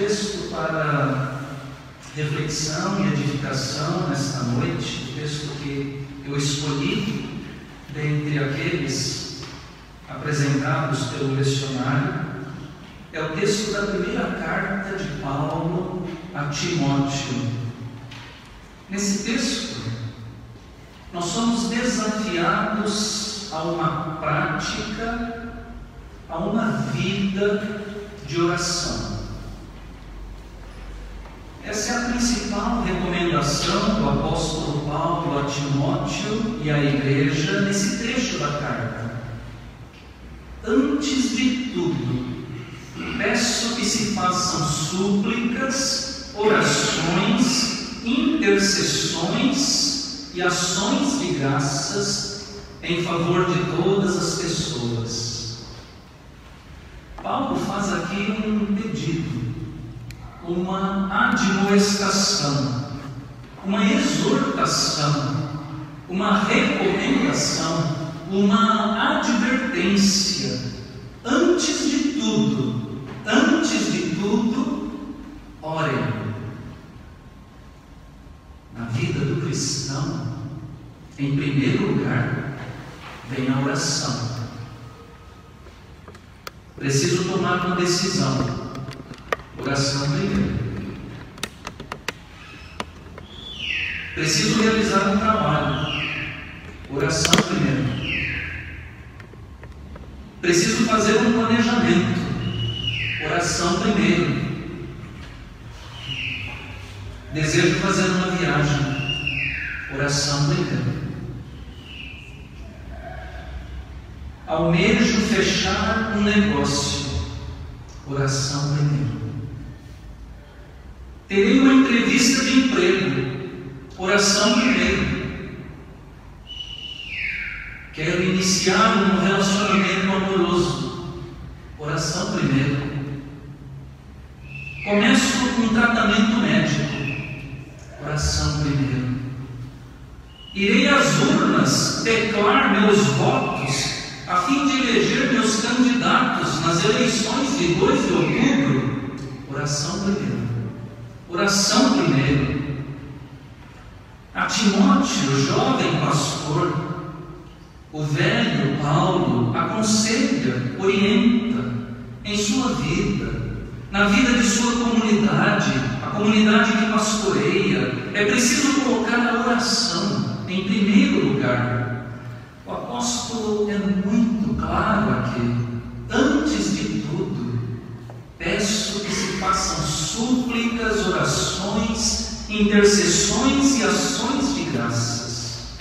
texto para reflexão e edificação nesta noite, o texto que eu escolhi dentre aqueles apresentados pelo lecionário, é o texto da primeira carta de Paulo a Timóteo. Nesse texto, nós somos desafiados a uma prática, a uma vida de oração. Essa é a principal recomendação do apóstolo Paulo a Timóteo e à igreja nesse trecho da carta. Antes de tudo, peço que se façam súplicas, orações, intercessões e ações de graças em favor de todas as pessoas. Paulo faz aqui um pedido, uma admoestação, uma exortação, uma recomendação, uma advertência. Antes de tudo, antes de tudo, orem na vida do cristão, em primeiro lugar, vem a oração. Preciso tomar uma decisão. Oração primeiro. Preciso realizar um trabalho. Oração primeiro. Preciso fazer um planejamento. Oração primeiro. Desejo fazer uma viagem. Oração primeiro. Almejo fechar um negócio. Oração primeiro. Terei uma entrevista de emprego. Oração primeiro. Quero iniciar um relacionamento amoroso. Oração primeiro. Começo um tratamento médico oração primeiro. Irei às urnas declarar meus votos a fim de eleger meus candidatos nas eleições de 2 de outubro. Oração primeiro. Oração primeiro. A Timóteo, jovem pastor, o velho Paulo aconselha, orienta em sua vida, na vida de sua comunidade, a comunidade que pastoreia, é preciso colocar a oração em primeiro lugar. O apóstolo é muito claro aqui. Antes de tudo, peço que se façam súplicas, intercessões e ações de graças.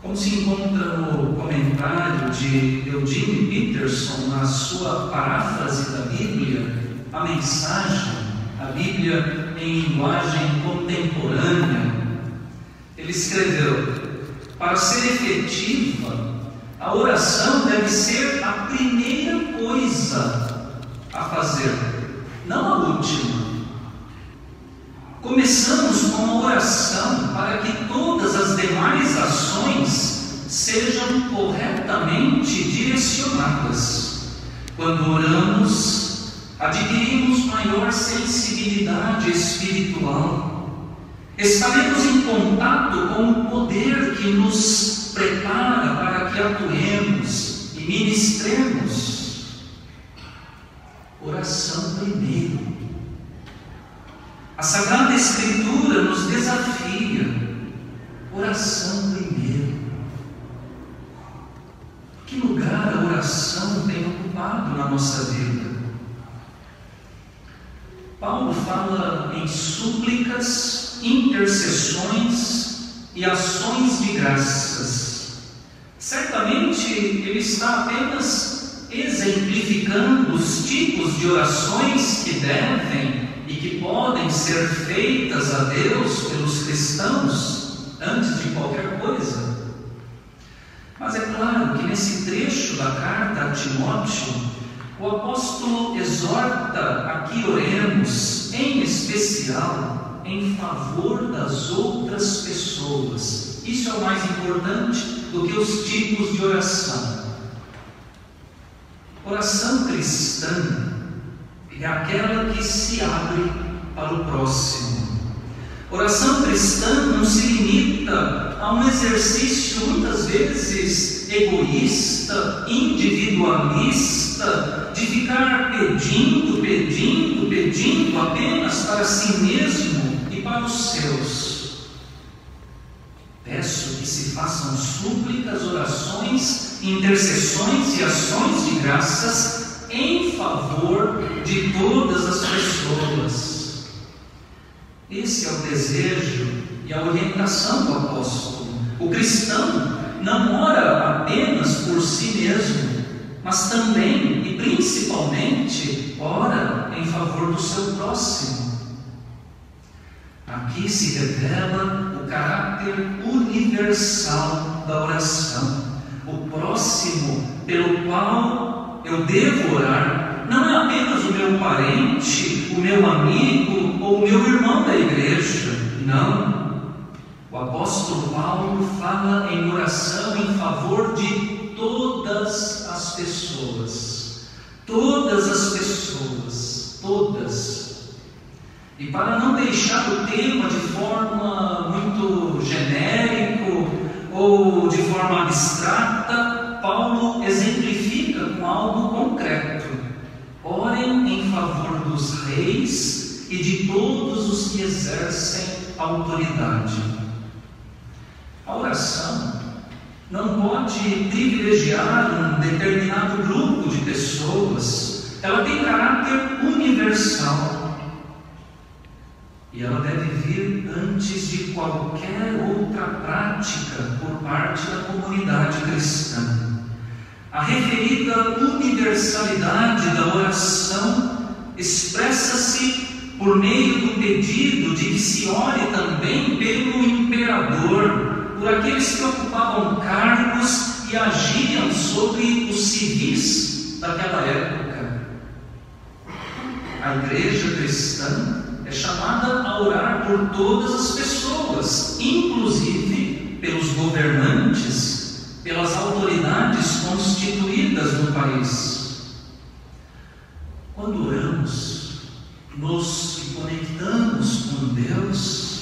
Como se encontra no comentário de Eugene Peterson, na sua paráfrase da Bíblia, a mensagem, a Bíblia em linguagem contemporânea, ele escreveu: para ser efetiva, a oração deve ser a primeira coisa a fazer, não a última. Começamos com a oração para que todas as demais ações sejam corretamente direcionadas. Quando oramos, adquirimos maior sensibilidade espiritual. Estaremos em contato com o poder que nos prepara para que atuemos e ministremos. Oração primeiro. A Sagrada Escritura nos desafia. Oração primeiro. Que lugar a oração na nossa vida? Paulo fala em súplicas, intercessões e ações de graças. Certamente ele está apenas exemplificando os tipos de orações que devem e que podem ser feitas a Deus pelos cristãos antes de qualquer coisa. Mas é claro que nesse trecho da carta a Timóteo, o apóstolo exorta a que oremos, em especial, em favor das outras pessoas. Isso é o mais importante do que os tipos de oração. Oração cristã é aquela que se abre para o próximo. Oração cristã não se limita a um exercício muitas vezes egoísta, individualista, de ficar pedindo, pedindo, pedindo apenas para si mesmo e para os seus. Peço que se façam súplicas, orações, intercessões e ações de graças em favor de todas as pessoas. Esse é o desejo e a orientação do apóstolo. O cristão não ora apenas por si mesmo, mas também e principalmente ora em favor do seu próximo. Aqui se revela o caráter universal da oração, o próximo pelo qual eu devo orar, não é apenas o meu parente, o meu amigo ou o meu irmão da igreja. Não. O apóstolo Paulo fala em oração em favor de todas as pessoas. Todas as pessoas. Todas. E para não deixar o tema de forma muito genérico ou de forma abstrata, Paulo exemplifica com algo concreto. Orem em favor dos reis e de todos os que exercem autoridade. A oração não pode privilegiar um determinado grupo de pessoas, ela tem caráter universal. E ela deve vir antes de qualquer outra prática por parte da comunidade cristã. A referida universalidade da oração expressa-se por meio do pedido de que se ore também pelo imperador, por aqueles que ocupavam cargos e agiam sobre os civis daquela época. A igreja cristã é chamada a orar por todas as pessoas, inclusive pelos governantes pelas autoridades constituídas no país. Quando oramos, nos conectamos com Deus,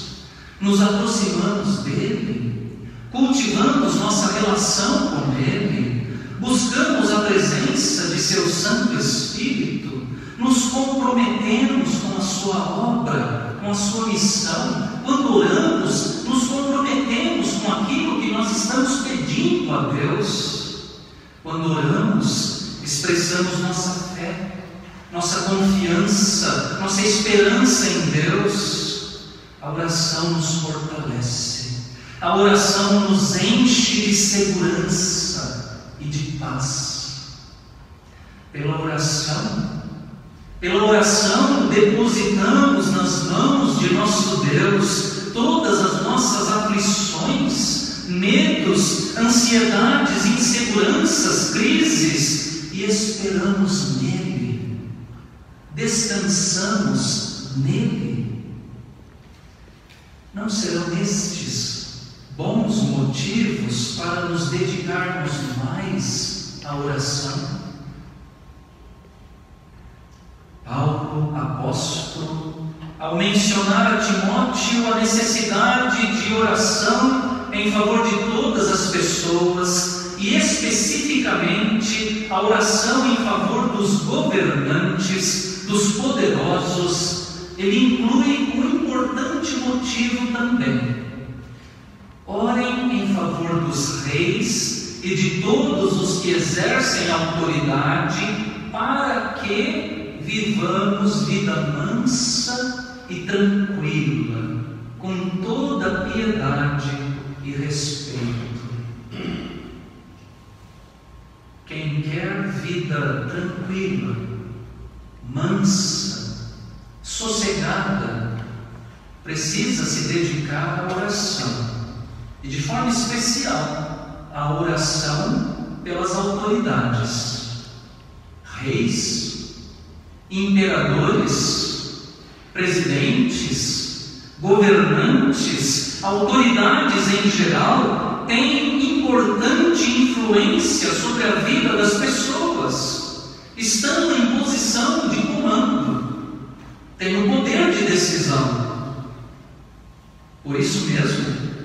nos aproximamos dele, cultivamos nossa relação com ele, buscamos a presença de seu Santo Espírito, nos comprometemos com a sua obra, com a sua missão. Quando oramos, nos comprometemos com aquilo que nós estamos pedindo a Deus. Quando oramos, expressamos nossa fé, nossa confiança, nossa esperança em Deus. A oração nos fortalece, a oração nos enche de segurança e de paz. Pela oração, pela oração, depositamos nas mãos de nosso Deus todas as nossas aflições, medos, ansiedades, inseguranças, crises e esperamos nele, descansamos nele. Não serão estes bons motivos para nos dedicarmos mais à oração? Paulo, apóstolo, ao mencionar a Timóteo a necessidade de oração em favor de todas as pessoas e especificamente a oração em favor dos governantes, dos poderosos, ele inclui um importante motivo também. Orem em favor dos reis e de todos os que exercem autoridade para que vivamos vida mansa e tranquila, com toda piedade e respeito. Quem quer vida tranquila, mansa, sossegada, precisa se dedicar à oração, e de forma especial à oração pelas autoridades, reis, imperadores, presidentes, governantes, autoridades em geral têm importante influência sobre a vida das pessoas, estão em posição de comando, têm o poder de decisão. Por isso mesmo,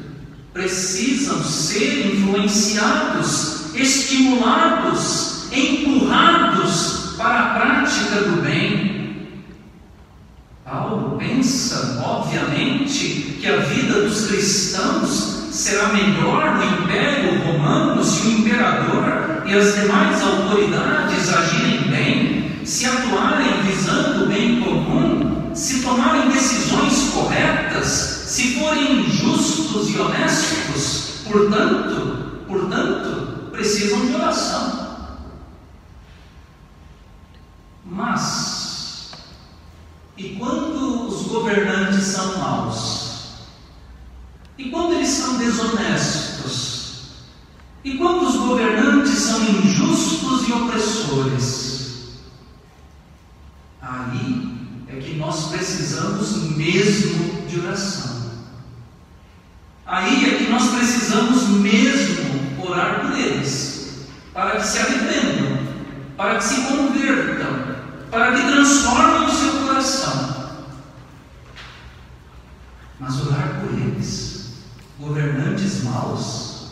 precisam ser influenciados, estimulados, empurrados para a prática do bem. Paulo pensa, obviamente, que a vida dos cristãos será melhor no Império Romano se o imperador e as demais autoridades agirem bem, se atuarem visando o bem comum, se tomarem decisões corretas se forem justos e honestos, portanto, portanto, precisam de oração. Mas, e quando os governantes são maus? E quando eles são desonestos? E quando os governantes são injustos e opressores? Aí é que nós precisamos mesmo de oração. Aí é que nós precisamos mesmo orar por eles, para que se arrependam, para que se convertam, para que transformem o seu coração. Mas orar por eles, governantes maus,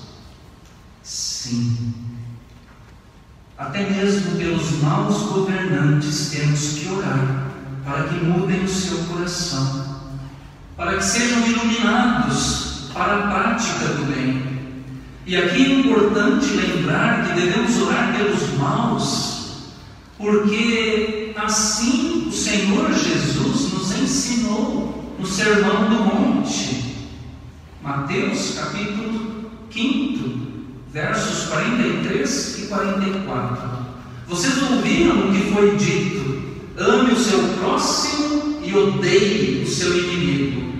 sim. Até mesmo pelos maus governantes temos que orar para que mudem o seu coração, para que sejam iluminados para a prática do bem. E aqui é importante lembrar que devemos orar pelos maus, porque assim o Senhor Jesus nos ensinou no Sermão do Monte, Mateus capítulo 5, versos 43 e 44. Vocês ouviram o que foi dito: ame o seu próximo e odeie o seu inimigo.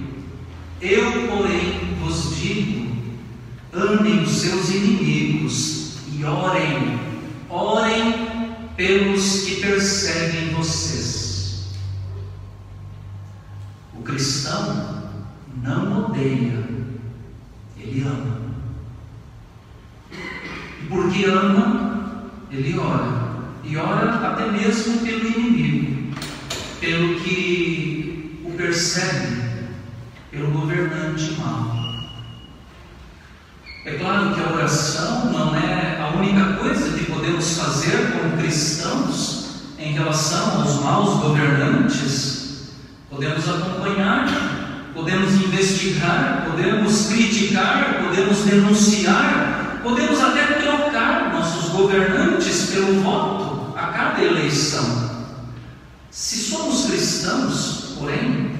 Eu, porém, digo: amem os seus inimigos e orem, orem pelos que perseguem vocês. O cristão não odeia, ele ama. E porque ama, ele ora. E ora até mesmo pelo inimigo, pelo que o persegue, pelo governante mau. Que a oração não é a única coisa que podemos fazer como cristãos em relação aos maus governantes. Podemos acompanhar, podemos investigar, podemos criticar, podemos denunciar, podemos até trocar nossos governantes pelo voto a cada eleição. Se somos cristãos, porém,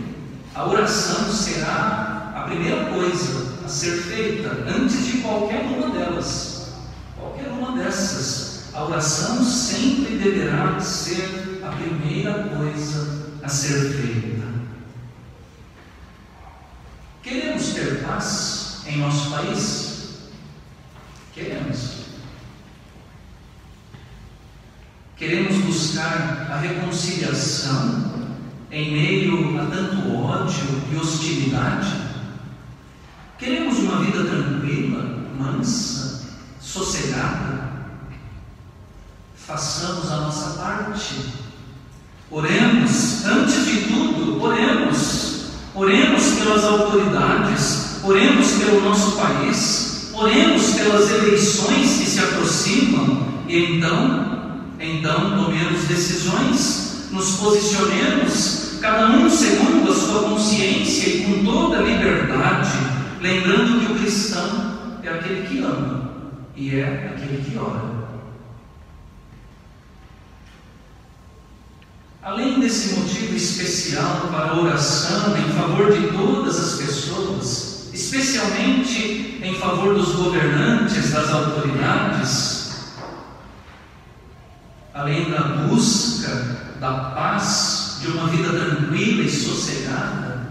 a oração será a primeira coisa a ser feita antes de qualquer uma delas. Qualquer uma dessas. A oração sempre deverá ser a primeira coisa a ser feita. Queremos ter paz em nosso país? Queremos. Queremos buscar a reconciliação em meio a tanto ódio e hostilidade? Queremos uma vida tranquila, mansa, sossegada? Façamos a nossa parte. Oremos, antes de tudo, oremos. Oremos pelas autoridades, oremos pelo nosso país, oremos pelas eleições que se aproximam e então, então tomemos decisões, nos posicionemos, cada um segundo a sua consciência e com toda liberdade lembrando que o cristão é aquele que ama e é aquele que ora. Além desse motivo especial para a oração em favor de todas as pessoas, especialmente em favor dos governantes, das autoridades, além da busca da paz, de uma vida tranquila e sossegada,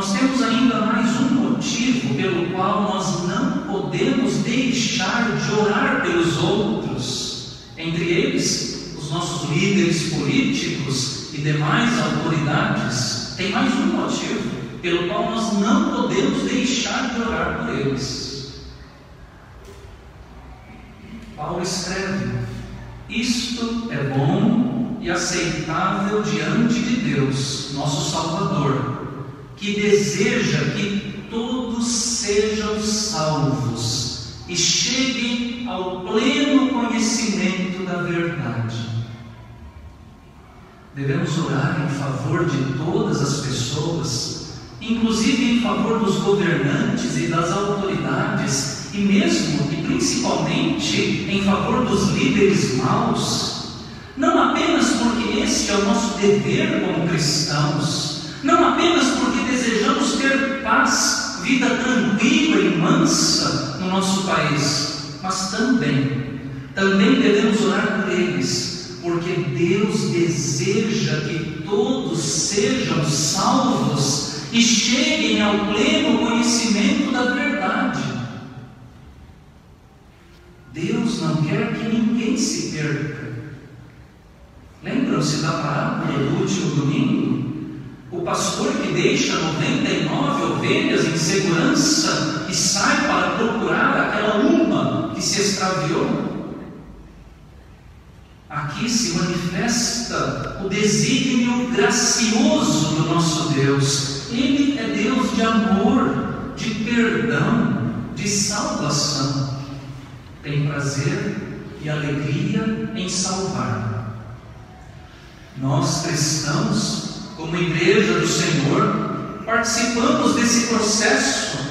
temos ainda mais um motivo pelo qual nós não podemos deixar de orar pelos outros, entre eles os nossos líderes políticos e demais autoridades. Tem mais um motivo pelo qual nós não podemos deixar de orar por eles. Paulo escreve: Isto é bom e aceitável diante de Deus, nosso Salvador, que deseja que todos sejam salvos e cheguem ao pleno conhecimento da verdade. Devemos orar em favor de todas as pessoas, inclusive em favor dos governantes e das autoridades, e mesmo e principalmente em favor dos líderes maus, não apenas porque este é o nosso dever como cristãos, não apenas porque desejamos ter paz, vida tranquila e mansa no nosso país, mas também, também devemos orar por eles porque Deus deseja que todos sejam salvos e cheguem ao pleno conhecimento da verdade. Deus não quer que ninguém se perca. Lembram-se da parábola do último domingo? O pastor que deixa 99 ovelhas em segurança e sai para procurar aquela uma que se extraviou. Aqui se manifesta o desígnio gracioso do nosso Deus. Ele é Deus de amor, de perdão, de salvação. Tem prazer e alegria em salvar. Nós cristãos, como igreja do Senhor, participamos desse processo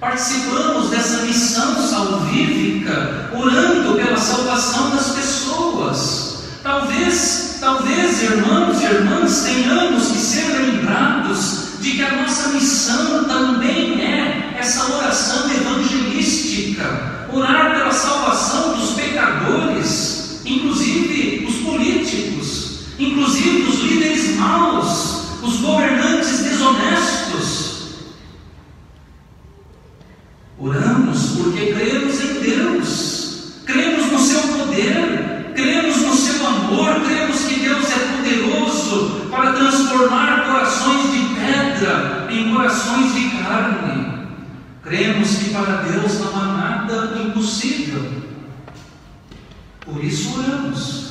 Participamos dessa missão salvífica, orando pela salvação das pessoas. Talvez, talvez, irmãos e irmãs, tenhamos que ser lembrados de que a nossa missão também é essa oração evangelística, orar pela salvação dos pecadores, inclusive os políticos, inclusive os líderes maus, os governantes desonestos. Oramos porque cremos em Deus, cremos no seu poder, cremos no seu amor, cremos que Deus é poderoso para transformar corações de pedra em corações de carne. Cremos que para Deus não há nada impossível. Por isso oramos.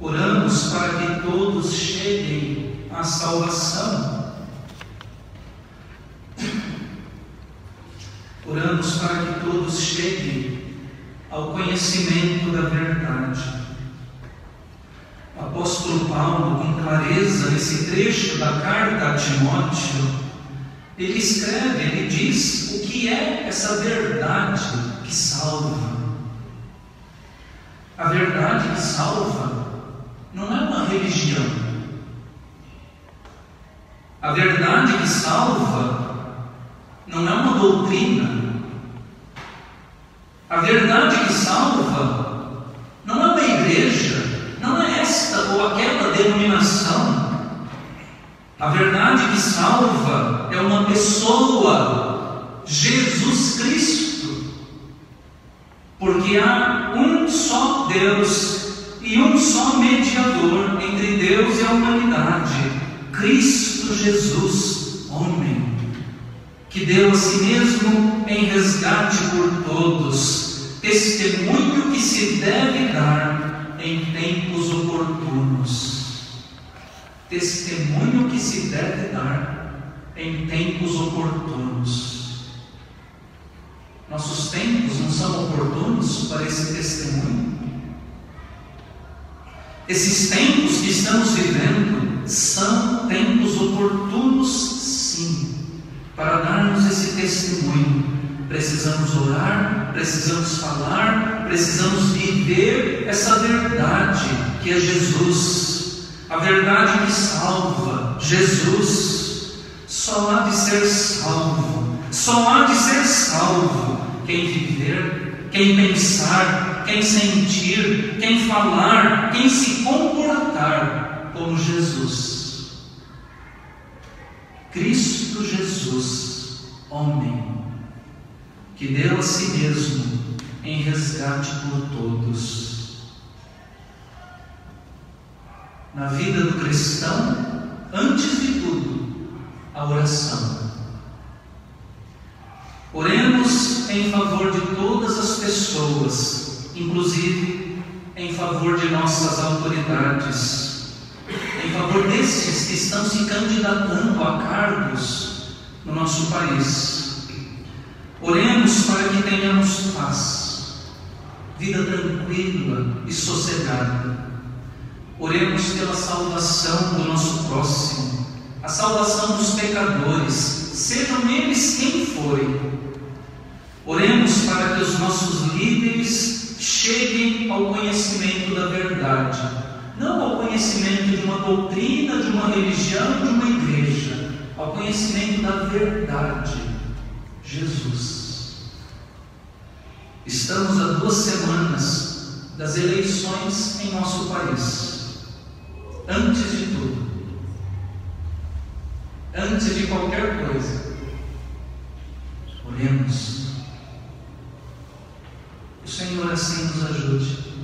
Oramos para que todos cheguem à salvação. Oramos para que todos cheguem ao conhecimento da verdade. O apóstolo Paulo, com clareza, nesse trecho da carta a Timóteo, ele escreve, ele diz o que é essa verdade que salva. A verdade que salva não é uma religião. A verdade que salva não é uma doutrina. A verdade que salva não é uma igreja, não é esta ou aquela denominação. A verdade que salva é uma pessoa, Jesus Cristo. Porque há um só Deus e um só mediador entre Deus e a humanidade, Cristo Jesus, homem, que deu a si mesmo em resgate por todos testemunho que se deve dar em tempos oportunos. Testemunho que se deve dar em tempos oportunos. Nossos tempos não são oportunos para esse testemunho? Esses tempos que estamos vivendo são tempos oportunos, sim, para darmos esse testemunho. Precisamos orar, precisamos falar, precisamos viver essa verdade que é Jesus, a verdade que salva, Jesus. Só há de ser salvo, só há de ser salvo quem viver, quem pensar, quem sentir, quem falar, quem se comportar como Jesus. Cristo Jesus, homem, que deu a si mesmo em resgate por todos. Na vida do cristão, antes de tudo, a oração. Oremos em favor de todas as pessoas, inclusive em favor de nossas autoridades, favor desses que estão se candidatando a cargos no nosso país. Oremos para que tenhamos paz, vida tranquila e sossegada. Oremos pela salvação do nosso próximo, a salvação dos pecadores, sejam eles quem forem Oremos para que os nossos líderes cheguem ao conhecimento da verdade, não ao conhecimento de uma doutrina, de uma religião, de uma igreja, ao conhecimento da verdade, Jesus. Estamos há duas semanas das eleições em nosso país. Antes de tudo, antes de qualquer coisa, oremos o Senhor assim nos ajude.